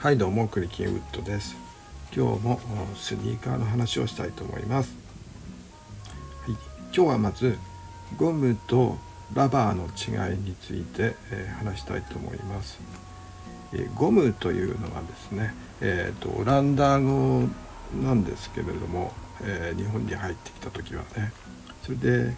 はいどうもクリキンウッドです。今日もスニーカーの話をしたいと思います、はい、今日はまずゴムとラバーの違いについて、えー、話したいと思います、えー、ゴムというのはですね、えーと、オランダ語なんですけれども、え日本に入ってきた時はね。それで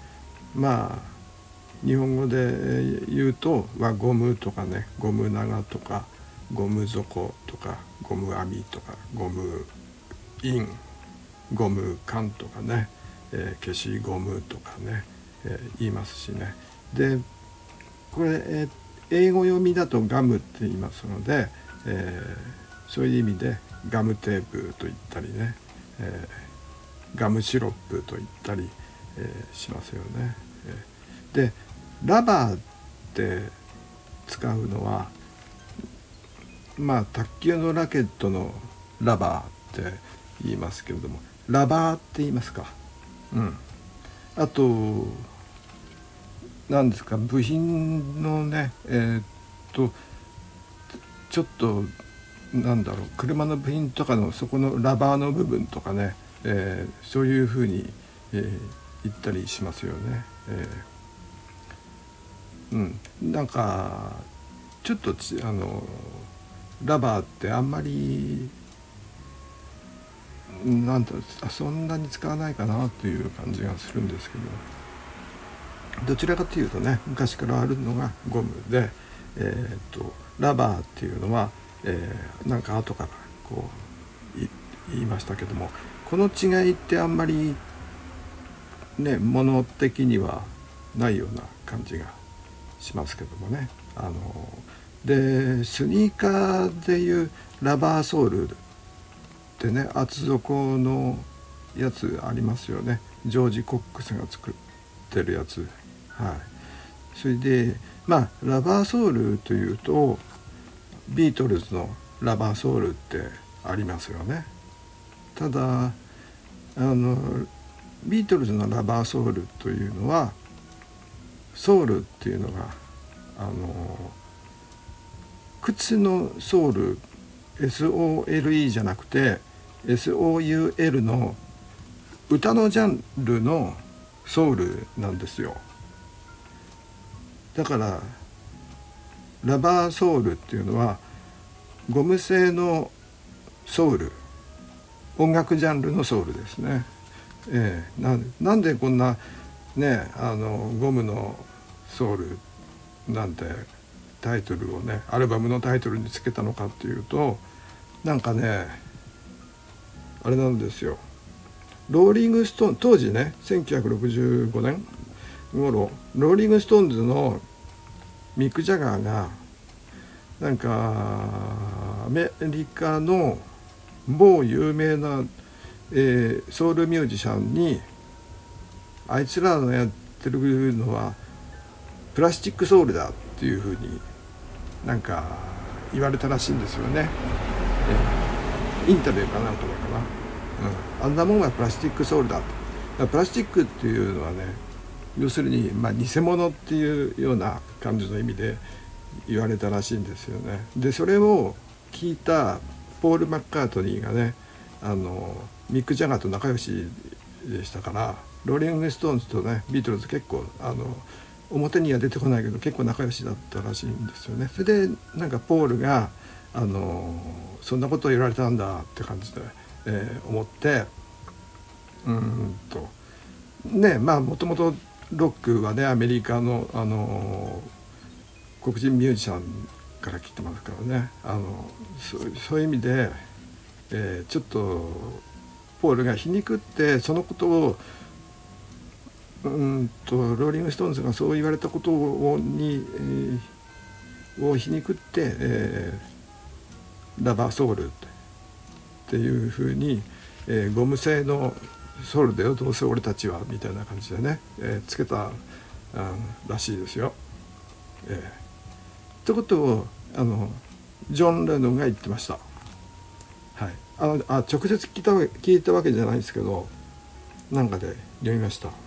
まあ日本語で言うと輪ゴムとかねゴム長とかゴム底とかゴム網とかゴムインゴム缶とかね、えー、消しゴムとかね、えー、言いますしねでこれ、えー、英語読みだとガムって言いますので、え、そういう意味でガムテープと言ったりね、え、ガムシロップと言ったり、え、しますよね。でラバーって使うのはまあ卓球のラケットのラバーって言いますけれどもラバーって言いますか。うん。あと何ですか部品のねえー、っとちょっとなんだろう車の部品とかのそこのラバーの部分とかね、えー、そういうふうに、えー、言ったりしますよね。えー、うん。なんかちょっとあのラバーってあんまりなんだそんなに使わないかなという感じがするんですけどどちらかというとね昔からあるのがゴムで、えーと、ラバーっていうのは、えー、なんか後からこう言いましたけどもこの違いってあんまりね物的にはないような感じがしますけどもね。あのでスニーカーでいうラバーソールってね厚底のやつありますよね。ジョージ・コックスが作ってるやつ。はい。それでまあラバーソールというとビートルズのラバーソールってありますよね。ただあのビートルズのラバーソールというのはソールっていうのがあの靴のソール SOLE じゃなくて SOUL の歌のジャンルのソウルなんですよだからラバーソウルっていうのはゴム製のソウル音楽ジャンルのソウルですね。えー、ななんでこんなねあのゴムのソウルなんてタイトルをねアルバムのタイトルにつけたのかっていうとなんかねあれなんですよ。ローリング・ストーン当時ね1965年頃ローリング・ストーンズのミック・ジャガーがなんかアメリカの某有名な、えー、ソウルミュージシャンにあいつらのやってるのはプラスチックソウルだっていうふうになんか言われたらしいんですよね、えー、インタビューかなんとかかな、うん、あんなもんはプラスチックソウルだと。プラスチックっていうのはね要するに、まあ、偽物っていうような感じの意味で言われたらしいんですよね。でそれを聞いたポール・マッカートニーがねあのミック・ジャガーと仲良しでしたからローリング・ストーンズとねビートルズ結構あの表には出てこないけど結構仲良しだったらしいんですよね。それでなんかポールがあのそんなことを言われたんだって感じで、えー、思ってうんとねまあもともとロックはねアメリカのあの黒人ミュージシャンから来てますからねあのそういう意味で、えー、ちょっとポールが皮肉ってそのことをうんとローリング・ストーンズがそう言われたことをに、えー、を皮肉って、えー、ラバーソウルっていうふうに、えー、ゴム製のソウルだよどうせ俺たちはみたいな感じでね、えー、つけたあらしいですよ。えー、ってことをあのジョン・レノンが言ってました。はい、あのあ直接聞いた聞いたわけじゃないですけどなんかで読みました。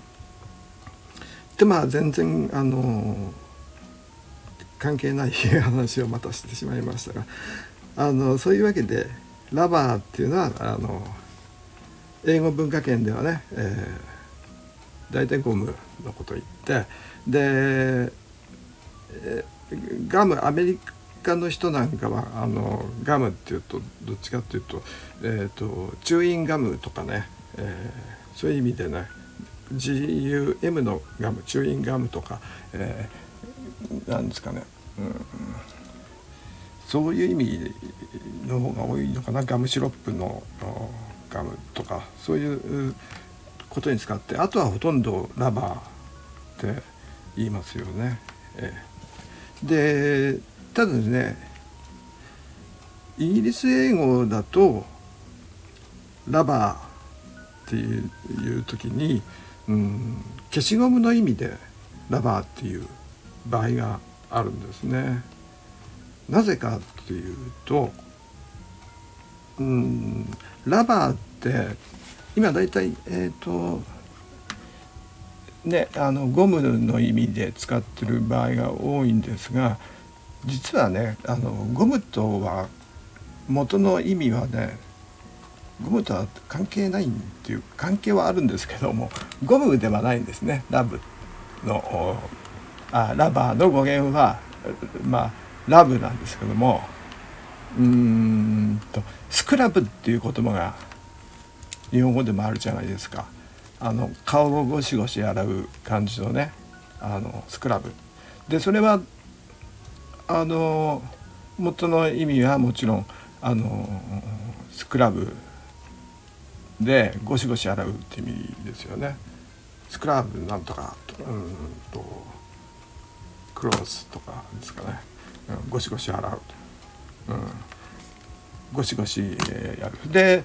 でまあ全然あの関係ない話をまたしてしまいましたがあのそういうわけでラバーっていうのはあの英語文化圏ではね、えー、大体ゴムのこと言ってで、えー、ガムアメリカの人なんかはあのガムっていうとどっちかっていうと,、えーと、チューインガムとかね、えー、そういう意味でね GUM のガムチューインガムとか、えー、なんですかね、うん、そういう意味の方が多いのかな。ガムシロップのガムとかそういうことに使ってあとはほとんどラバーって言いますよね。えー、でただですねイギリス英語だとラバーっていう時にうん消しゴムの意味でラバーっていう場合があるんですね。なぜかっていうとうんラバーって今大体えっ、ー、とねあのゴムの意味で使ってる場合が多いんですが実はねあのゴムとは元の意味はねゴムとは関係ないっていう関係はあるんですけどもゴムではないんですね。ラブのあラバーの語源はまあラブなんですけどもうんとスクラブっていう言葉が日本語でもあるじゃないですか。あの顔をゴシゴシ洗う感じのねあのスクラブ。でそれはあの元の意味はもちろんあのスクラブでゴシゴシ洗うって意味ですよね。スクラブなんとかうんとクロースとかですかね、うん、ゴシゴシ洗う、うん、ゴシゴシ、えやる。で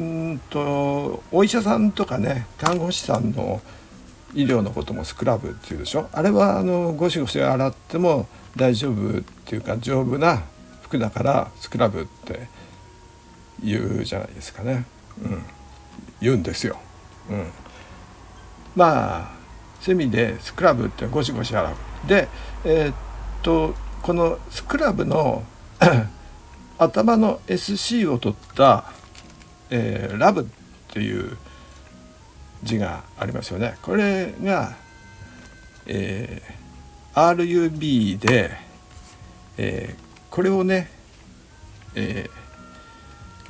うんとお医者さんとかね看護師さんの医療のこともスクラブっていうでしょあれはあのゴシゴシ洗っても大丈夫っていうか丈夫な服だからスクラブって言うじゃないですかね、うん、言うんですよ。うん、まあそういう意味でスクラブってゴシゴシ洗う。でえー、っとこのスクラブの 頭の SC を取った、えー、ラブっていう字がありますよね。これが、えー、RUB で、えー、これをね、えー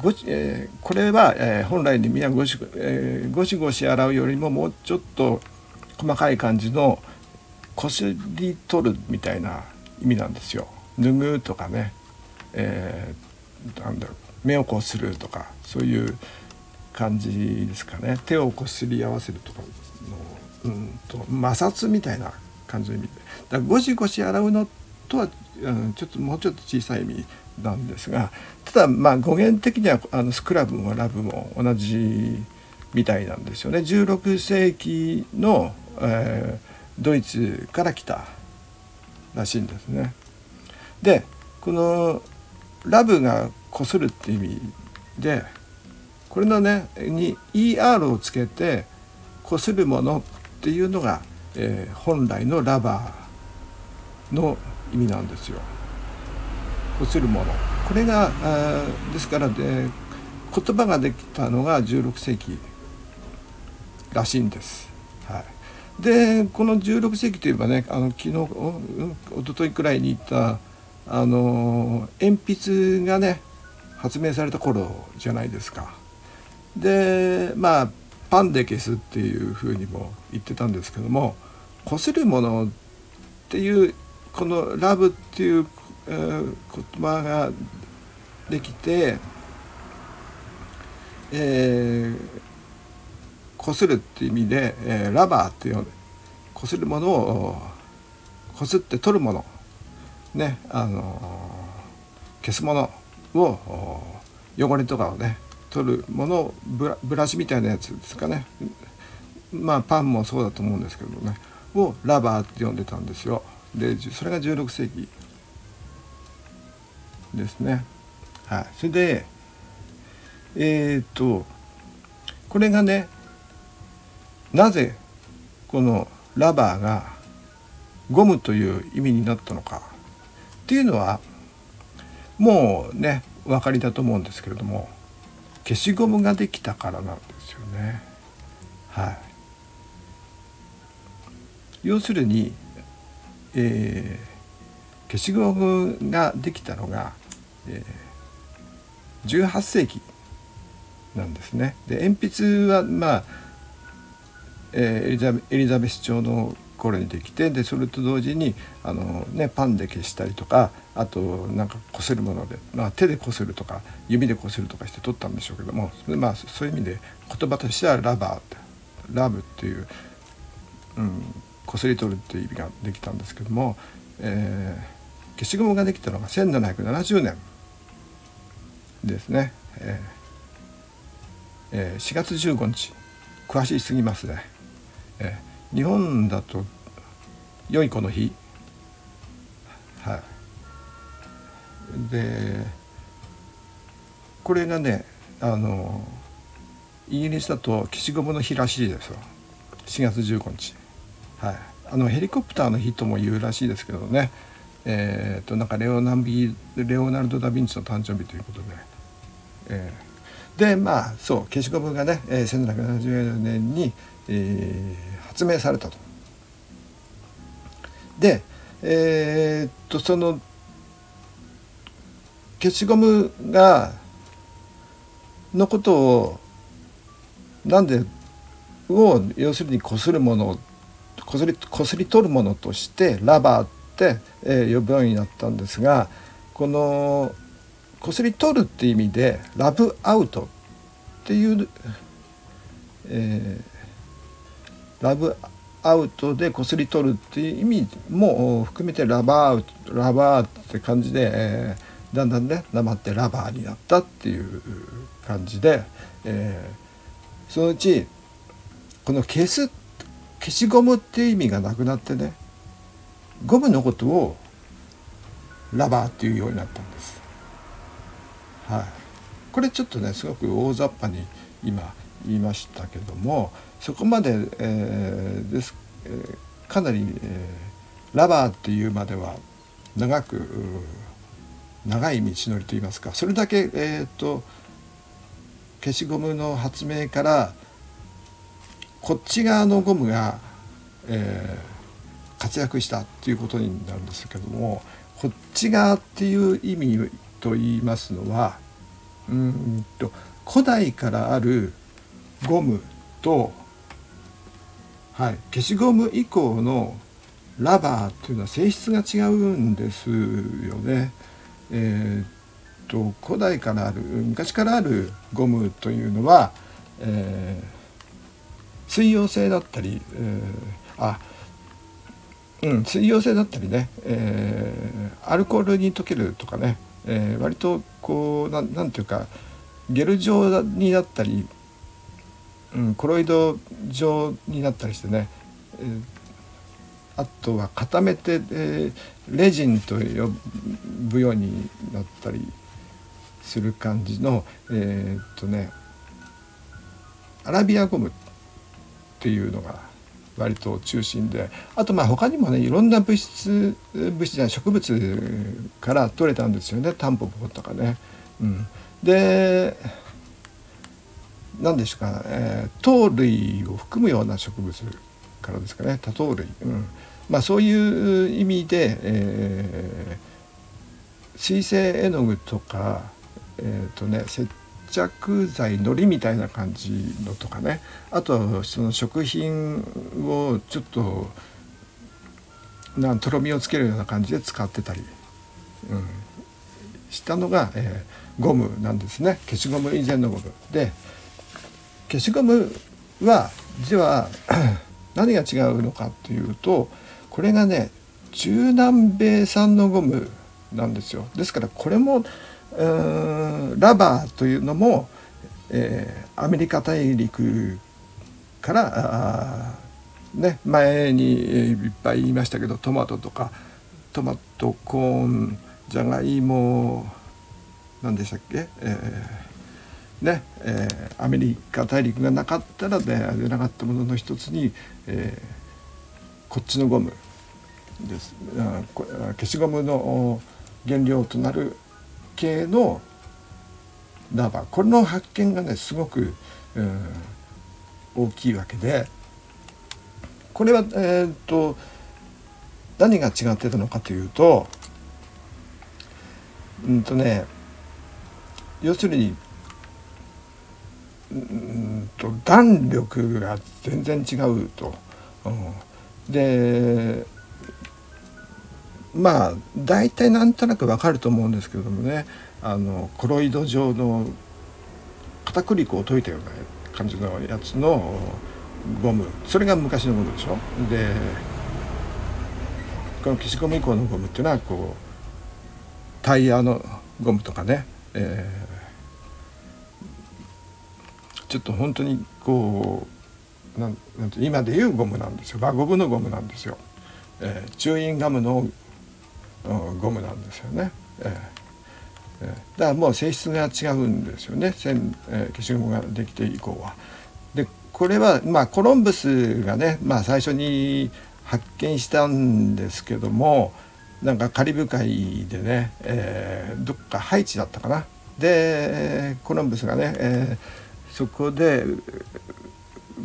ごえー、これは、えー、本来にみんなゴシ,、え、ゴシゴシ洗うよりももうちょっと細かい感じのこすり取るみたいな意味なんですよ。脱ぐとかね、えー、なんだろう。目をこするとかそういう感じですかね。手をこすり合わせるとかのうんと摩擦みたいな感じの意味。でだゴシゴシ洗うのとは、うん、ちょっともうちょっと小さい意味なんですがただまあ語源的にはあのスクラブもラブも同じみたいなんですよね16世紀の、えー、ドイツから来たらしいんですね。でこのラブがこするって意味でこれのねに ER をつけてこするものっていうのが、えー、本来のラバーの意味なんですよ。こするものこれがあですからで言葉ができたのが16世紀らしいんです。はい、でこの16世紀といえばねあの昨日おおとといくらいに行ったあの鉛筆がね発明された頃じゃないですか。でまあパンで消すっていうふうにも言ってたんですけどもこするものっていうこの「ラブ」っていう、えー、言葉ができてえー、こするっていう意味で、えー、ラバーっていうこするものをこすって取るものねあの消すものを汚れとかをね取るものブラブラシみたいなやつですかね。まあパンもそうだと思うんですけどね。をラバーって呼んでたんですよ。でそれが16世紀ですね。はい。それでえー、っとこれがねなぜこのラバーがゴムという意味になったのかっていうのはもうねお分かりだと思うんですけれども消しゴムができたからなんですよね。はい、要するに、えー、消しゴムができたのが、えー、18世紀なんですね。で鉛筆はまあ、えー、エリザエリザベス朝の頃にできてでそれと同時にあの、ね、パンで消したりとかあとなんかこするもので、まあ、手でこするとか指でこするとかして取ったんでしょうけども、まあ、そういう意味で言葉としてはラバーってラブっていう、うん、こすり取るっていう意味ができたんですけども、えー、消しゴムができたのが1770年ですね。えーえー、4月15日詳しすぎますね、えー、日本だと良い子の日はいでこれがねあのイギリスだと消しゴムの日らしいですよ4月15日はい。あのヘリコプターの日とも言うらしいですけどね。えーと、なんかレオナビレオナルド・ダ・ヴィンチの誕生日ということで、えー、でまあそう消しゴムがね、えー、1770年に、えー、発明されたと。でえー、っとその消しゴムがのことをなんでを要するにこするものをこすりこすり取るものとしてラバーって、えー、呼ぶようになったんですがこのこすり取るって意味でラブアウトっていう、えー、ラブアウトでこすり取るっていう意味も含めてラバーラバーって感じで、えー、だんだんねなまってラバーになったっていう感じで、えー、そのうちこの消すって消しゴムっていう意味がなくなってねゴムのことをラバーっていうようになったんです。はい、これちょっとねすごく大雑把に今言いましたけどもそこまで、えー、です、えー、かなり、えー、ラバーっていうまでは長く長い道のりといいますかそれだけ、えーと、消しゴムの発明からこっち側のゴムが、えー、活躍したっていうことになるんですけどもこっち側っていう意味と言いますのはうんと古代からあるゴムと、はい、消しゴム以降のラバーっていうのは性質が違うんですよね。えー、と古代からある昔からあるゴムというのは、えー、水溶性だったり、えー、あうん、水溶性だったりね、えー、アルコールに溶けるとかね、えー、割とこうななんていうかゲル状になったり、うん、コロイド状になったりしてね、えー、あとは固めて、えー、レジンと呼ぶようになったりする感じのえー、っとねアラビアゴムってていうのが割と中心であとまあ他にもねいろんな物質物質じゃない植物から取れたんですよねタンポポとかね。うん、で何ですか、えー、糖類を含むような植物からですかね多糖類、うん。まあ、そういう意味で、えー、水性絵の具とかえっ、ー、とね接着剤のりみたいな感じのとかね。あとその食品をちょっとなんとろみをつけるような感じで使ってたり、うん、したのが、えー、ゴムなんですね。消しゴム以前のゴム。で消しゴムは実は 何が違うのかというとこれがね中南米産のゴムなんですよ。ですからこれもラバーというのも、えー、アメリカ大陸からね、前にいっぱい言いましたけどトマトとかトマトコーンじゃがいも何でしたっけ、えー、ね、えー、アメリカ大陸がなかったら出なかったものの一つに、えー、こっちのゴムです。消しゴムの原料となる系のラバーこれの発見がねすごく、うん、大きいわけでこれはえー、っと何が違ってたのかというとうんとね要するにうんと弾力が全然違うと。うん、でまあ大体なんとなくわかると思うんですけれどもね。あのコロイド状の片栗粉を溶いたような感じのやつのゴム。それが昔のゴムでしょ？でこの消しゴム以降のゴムっていうのはこうタイヤのゴムとかね、えー、ちょっと本当にこうなんなんて今でいうゴムなんですよ。輪ゴムのゴムなんですよ、えー、チューインガムのゴムなんですよね。えー、だからもう性質が違うんですよね線、えー、消しゴムができて以降は。でこれは、まあ、コロンブスがね、まあ、最初に発見したんですけどもなんかカリブ海でね、えー、どっかハイチだったかなでコロンブスがね、えー、そこで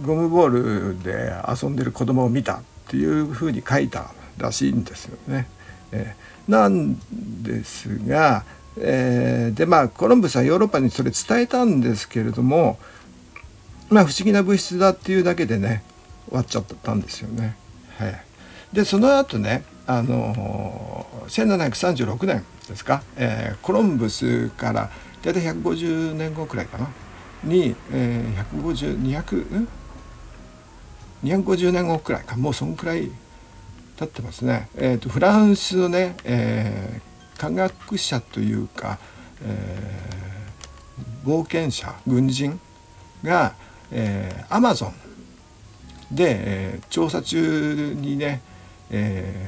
ゴムボールで遊んでる子供を見たっていうふうに書いたらしいんですよね。えー、なんですが、えー、でまあコロンブスはヨーロッパにそれ伝えたんですけれどもまあ不思議な物質だっていうだけでね終わっちゃったんですよね。はい、でその後ねあの1736年ですか、えー、コロンブスから大体150年後くらいかなに、えー、150200 250年後くらいかもうそんくらい経ってますね、えーと、フランスのね、えー、科学者というか、えー、冒険者軍人が、えー、アマゾンで、えー、調査中にね、え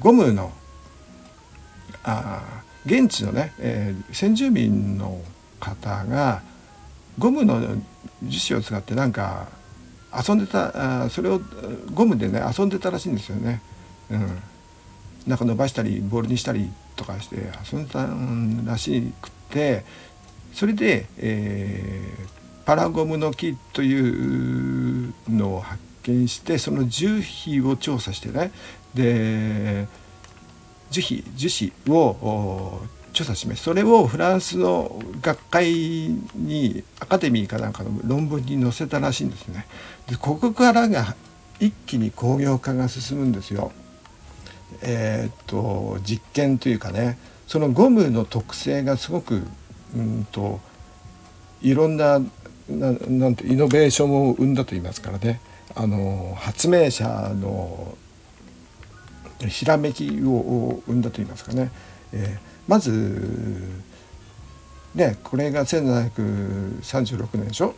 ー、ゴムのあ現地のね、えー、先住民の方がゴムの樹脂を使ってなんか遊んでたあそれをゴムでね遊んでたらしいんですよね。うん、なんか伸ばしたりボールにしたりとかして遊んでたらしくてそれで、えー、パラゴムの木というのを発見してその樹皮を調査してねで樹皮樹脂を調査しますそれをフランスの学会にアカデミーかなんかの論文に載せたらしいんですね。でここからが一気に工業化が進むんですよ。えー、っと実験というかねそのゴムの特性がすごくうんといろんなななんてイノベーションを生んだと言いますからねあの発明者のひらめきを生んだと言いますかね、えー、まずねこれが1736年でしょ？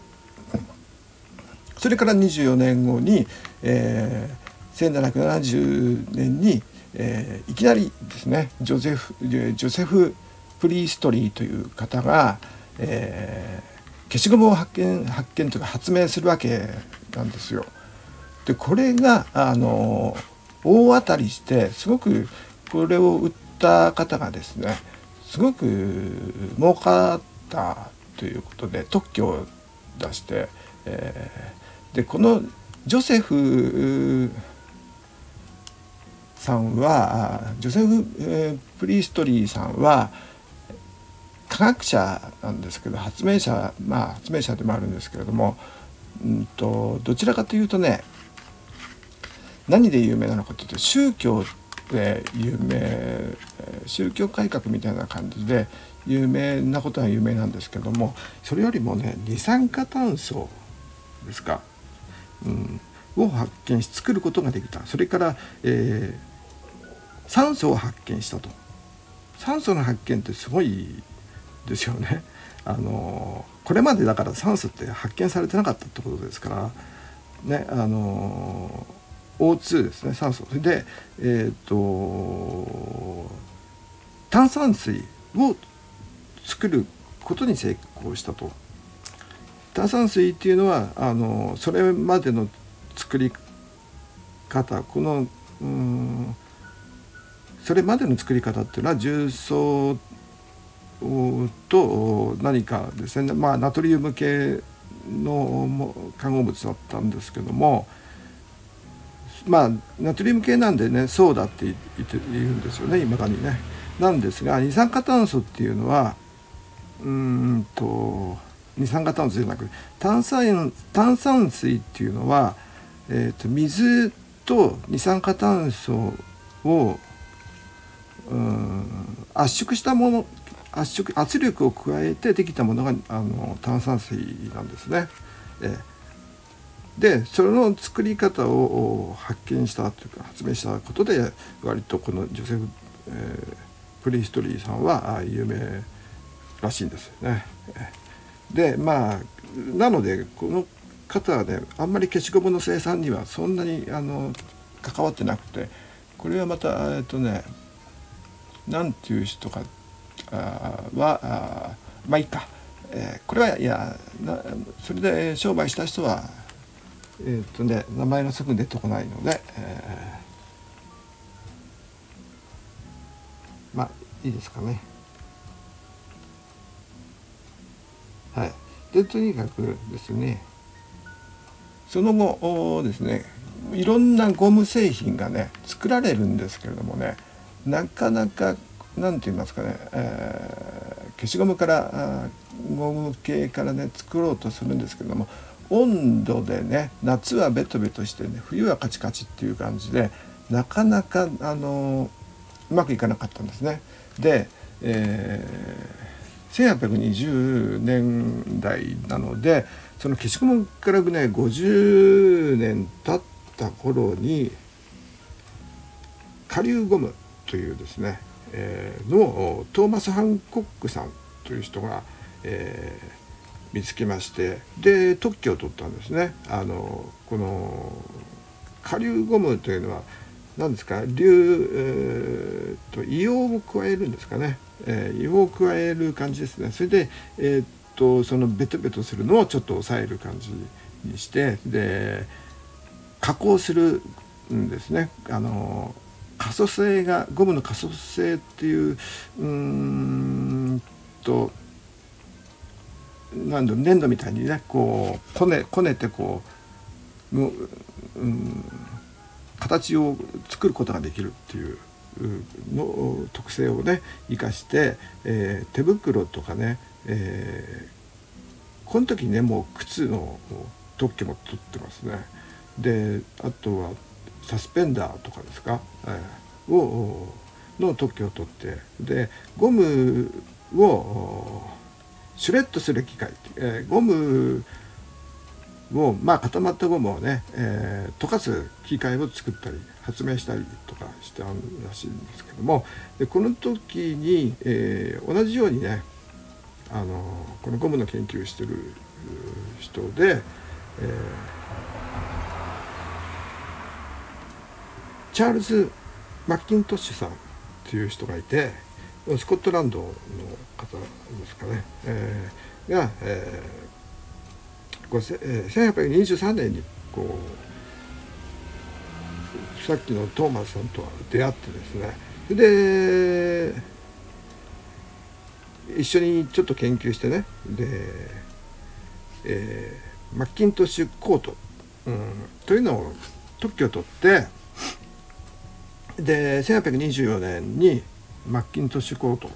それから24年後に、えー、1770年に、えー、いきなりですねジョゼフジョセフ・プリーストリーという方が、えー、消しゴムを発見発見というか発明するわけなんですよ。でこれがあの大当たりしてすごくこれを売ってた方がですねすごく儲かったということで特許を出して、えー、でこのジョセフさんはジョセフ、プリストリーさんは科学者なんですけど発明者まあ発明者でもあるんですけれども、うんとどちらかというとね何で有名なのかというと宗教で有名宗教改革みたいな感じで有名なことは有名なんですけどもそれよりもね二酸化炭素ですか、うん、を発見し作ることができた。それから、えー、酸素を発見したと。酸素の発見ってすごいですよね。あのこれまでだから酸素って発見されてなかったってことですからねあの O2 ですね酸素。それでえっ、ー、と炭酸水を作ることに成功したと炭酸水っていうのはあのそれまでの作り方このうんそれまでの作り方っていうのは重曹と何かですね、まあ、ナトリウム系の化合物だったんですけどもまあナトリウム系なんでねそうだって言って言うんですよねいまだにね。なんですが二酸化炭素っていうのはうんと二酸化炭素じゃなく炭酸炭酸水っていうのは、えーと、水と二酸化炭素をうん圧縮したもの圧縮圧力を加えてできたものがあの炭酸水なんですね。えー、でそれの作り方を発見したというか発明したことで割とこのジョセフ、えー、プリヒストリーさんは有名らしいんですよね。でまあなのでこの方はねあんまり消しゴムの生産にはそんなにあの関わってなくてこれはまたえっとね何ていう人かあはあまあいいか、えー、これはいやなそれで商売した人はえっとね名前がすぐ出てこないので、えー、いいですかね。はい、でとにかくですねその後ですねいろんなゴム製品がね作られるんですけれどもねなかなか何て言いますかね、えー、消しゴムからゴム系からね作ろうとするんですけれども温度でね夏はベトベトしてね冬はカチカチっていう感じでなかなかあのうまくいかなかったんですね。で、えー、1820年代なのでその消しゴムからね50年経った頃に下流ゴムというですね、えー、のトーマス・ハンコックさんという人が、えー、見つけましてで特許を取ったんですね。あのこの下流ゴムというのは何ですか？硫、えーと、硫黄を加えるんですかね、えー、硫黄を加える感じですね。それで、えーと、そのベトベトするのをちょっと抑える感じにしてで加工するんですね。あの可塑性がゴムの可塑性っていううんとなんだ粘土みたいにねこうこねこねてこううん形を作ることができるっていうの特性をね生かして、えー、手袋とかね、えー、この時ねもう靴の特許も取ってますね。であとはサスペンダーとかですか、えー、をの特許を取ってでゴムをシュレッドする機械、えー、ゴムをまあ固まったゴムをね、えー、溶かす機械を作ったり発明したりとかしたらしいんですけどもでこの時に、えー、同じようにねあのこのゴムの研究してる人で、えー、チャールズ・マッキントッシュさんっていう人がいてスコットランドの方ですかね、えー、が、えーこれ1823年にこうさっきのトーマスさんとは出会ってですね。で一緒にちょっと研究してね。で、えー、マッキントッシュコート、うん、というのを特許を取ってで1824年にマッキントッシュコート、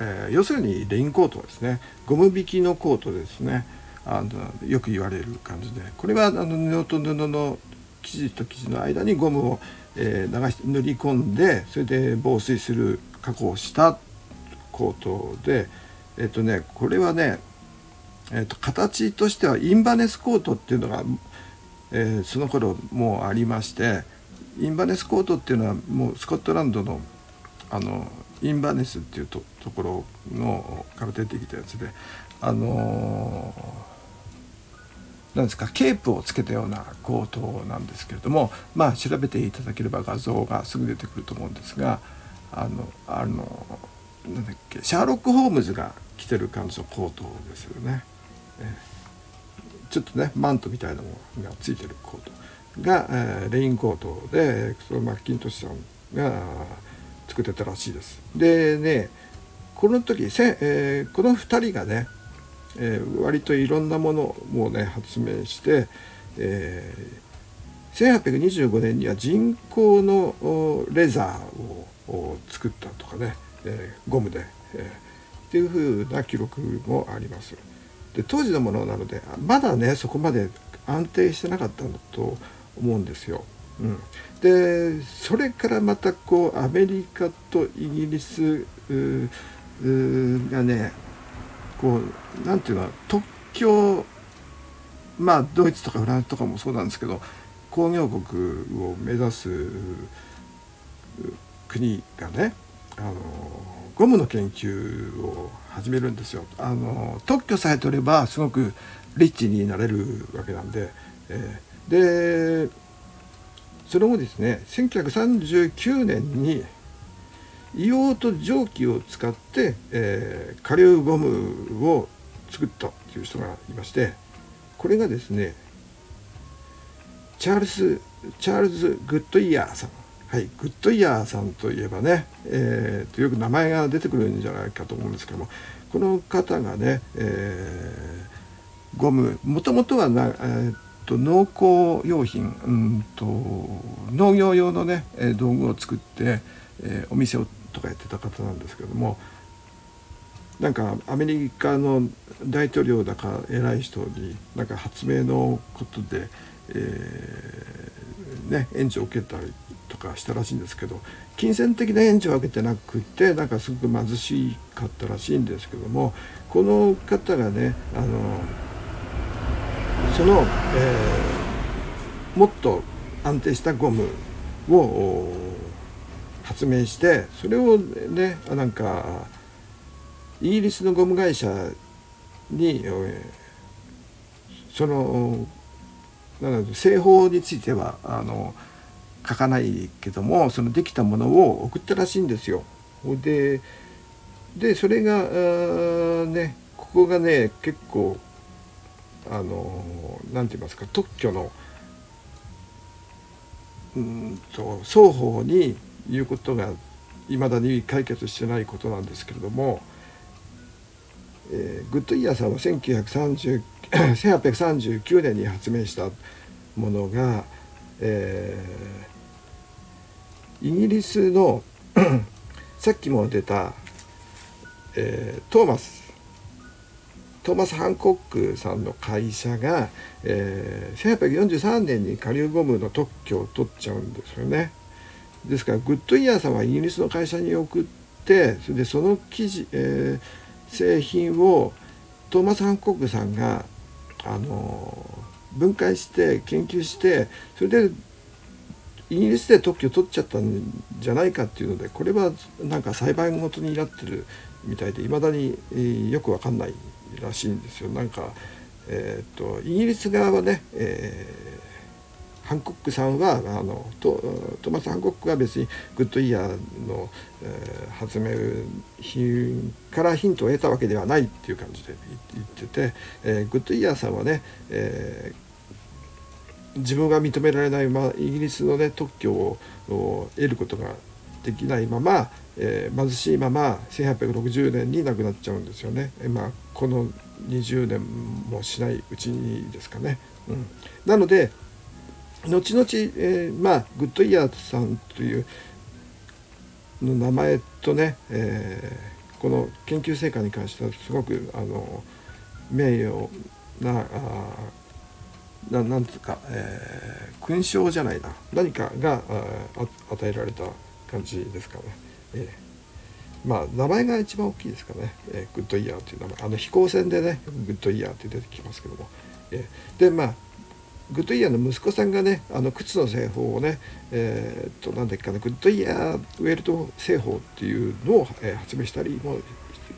えー、要するにレインコートですね。ゴム引きのコートですね。あのよく言われる感じで。これはあの布と布の生地と生地の間にゴムを、えー、流し塗り込んでそれで防水する加工をしたコートでえっ、ー、とねこれはね、えーと、形としてはインバネスコートっていうのが、えー、その頃もうありましてインバネスコートっていうのはもうスコットランドのあのインバネスっていうとところのから出てきたやつであのーなんですかケープをつけたようなコートなんですけれどもまあ調べていただければ画像がすぐ出てくると思うんですがあのあのなんだっけシャーロック・ホームズが着てる感じのコートですよね。ちょっとねマントみたいなものがついてるコートが、えー、レインコートでそのマッキントッシュさんが作ってたらしいです。でねこの時せ、えー、この2人がね、えー、割といろんなものをね発明して、えー、1825年には人工のレザーを作ったとかね、えー、ゴムで、えー、っていうふうな記録もあります。で当時のものなのでまだねそこまで安定してなかったんだと思うんですよ。うん、でそれからまたこうアメリカとイギリスがねこうなんていうの特許まあドイツとかフランスとかもそうなんですけど工業国を目指す国がねあのゴムの研究を始めるんですよ。あの特許さえ取ればすごくリッチになれるわけなんで、えー、でその後ですね1939年に硫黄と蒸気を使って、えー、加硫ゴムを作ったという人がいましてこれがですねチャールズ・チャールズ・グッドイヤーさん。はい、グッドイヤーさんといえばね、えー、とよく名前が出てくるんじゃないかと思うんですけどもこの方がね、えー、ゴムもともとはな、えーと農工用品うんと農業用のね道具を作って、えー、お店をとかやってた方なんですけどもなんかアメリカの大統領だか偉い人になんか発明のことで、えー、ね、援助を受けたりとかしたらしいんですけど金銭的な援助を受けてなくてなんかすごく貧しかったらしいんですけどもこの方がねあのその、えー、もっと安定したゴムを発明してそれをねなんかイギリスのゴム会社にそのなん製法についてはあの書かないけどもそのできたものを送ったらしいんですよ。ででそれがねここがね結構あの何て言いますか特許のうんと双方にいうことがいまだに解決してないことなんですけれども、えー、グッドイヤーさんは1839 年に発明したものが、えー、イギリスの さっきも出た、えー、トーマストーマス・ハンコックさんの会社が、えー、1843年に加硫ゴムの特許を取っちゃうんですよね。ですからグッドイヤーさんはイギリスの会社に送ってそれでその記事、えー、製品をトーマス・ハンコックさんが、あの、分解して研究してそれでイギリスで特許取っちゃったんじゃないかっていうのでこれはなんか裁判ごとになってるみたいでいまだに、えー、よくわかんないらしいんですよ。なんか、えーと、イギリス側はね、えー、ハンコックさんはあのトトマス・ハンコックは別にグッドイヤーの、えー、発明品からヒントを得たわけではないっていう感じで言ってて、えー、グッドイヤーさんはね、えー、自分が認められない、まあ、イギリスの、ね、特許を得ることができないまま、えー、貧しいまま1860年に亡くなっちゃうんですよね。えまあ、この20年もしないうちにですかね。うん、なので後々、えー、まあグッドイヤーさんというの名前とね、えー、この研究成果に関してはすごくあの名誉なあななんつうか、えー、勲章じゃないな。何かがあ与えられた感じですかね。えー、まあ名前が一番大きいですかね、えー、グッドイヤーという名前。あの飛行船でねグッドイヤーって出てきますけども、えー、でまあグッドイヤーの息子さんがねあの靴の製法をねえー、っと何だっけかなグッドイヤーウェルト製法っていうのを、えー、発明したりも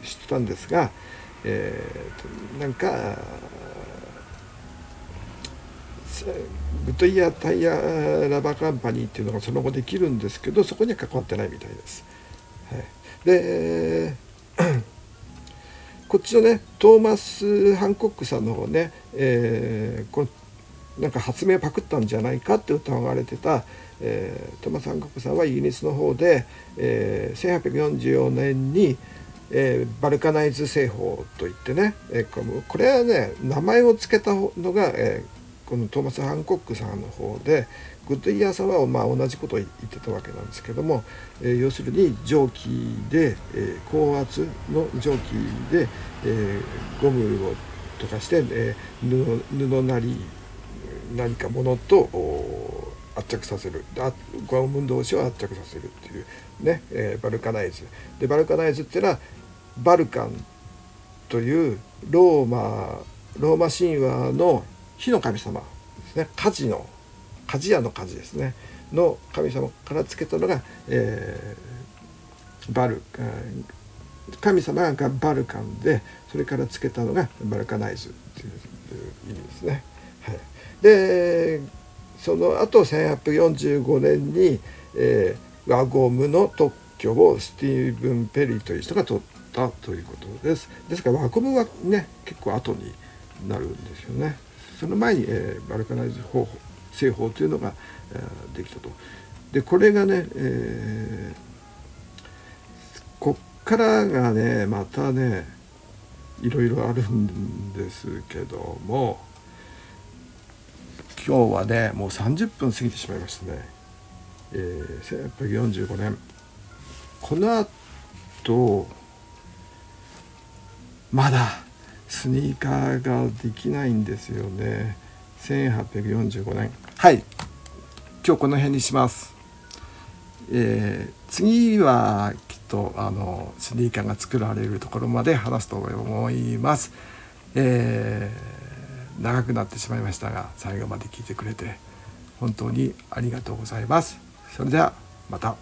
してたんですが、えー、となんかグッドイヤータイヤラバーカンパニーっていうのがその後できるんですけどそこには関わってないみたいです。はい、で こっちのねトーマス・ハンコックさんの方ね、えー、このなんか発明パクったんじゃないかって疑われてた、えー、トマス・ハンコックさんはイギリスの方で、えー、1844年に、えー、バルカナイズ製法といってね、えー、これはね名前を付けたのが、えー、このトーマス・ハンコックさんの方でグッドイヤーさんはまあ同じことを言ってたわけなんですけども、えー、要するに蒸気で、えー、高圧の蒸気で、えー、ゴムを溶かして、えー、布布なり何かものと圧着させる。ゴム同士を圧着させるっていうね、えー、バルカナイズ。でバルカナイズっていうのはバルカンというローマローマ神話の火の神様ですね。鍛冶の鍛冶屋の鍛冶ですね。の神様からつけたのが、えー、バル神様がバルカンでそれからつけたのがバルカナイズっていう意味ですね。はい、でその後1845年に、えー、輪ゴムの特許をスティーブン・ペリーという人が取ったということです。ですから輪ゴムはね結構後になるんですよね。その前に、えー、バルカナイズ方法製法というのが、えー、できたと。でこれがね、えー、こっからがねまたねいろいろあるんですけども今日はねもう30分過ぎてしまいましたね、えー、1845年この後まだスニーカーができないんですよね。1845年はい。今日この辺にします。えー、次はきっとあのスニーカーが作られるところまで話すと思います。えー長くなってしまいましたが最後まで聞いてくれて本当にありがとうございます。それではまた。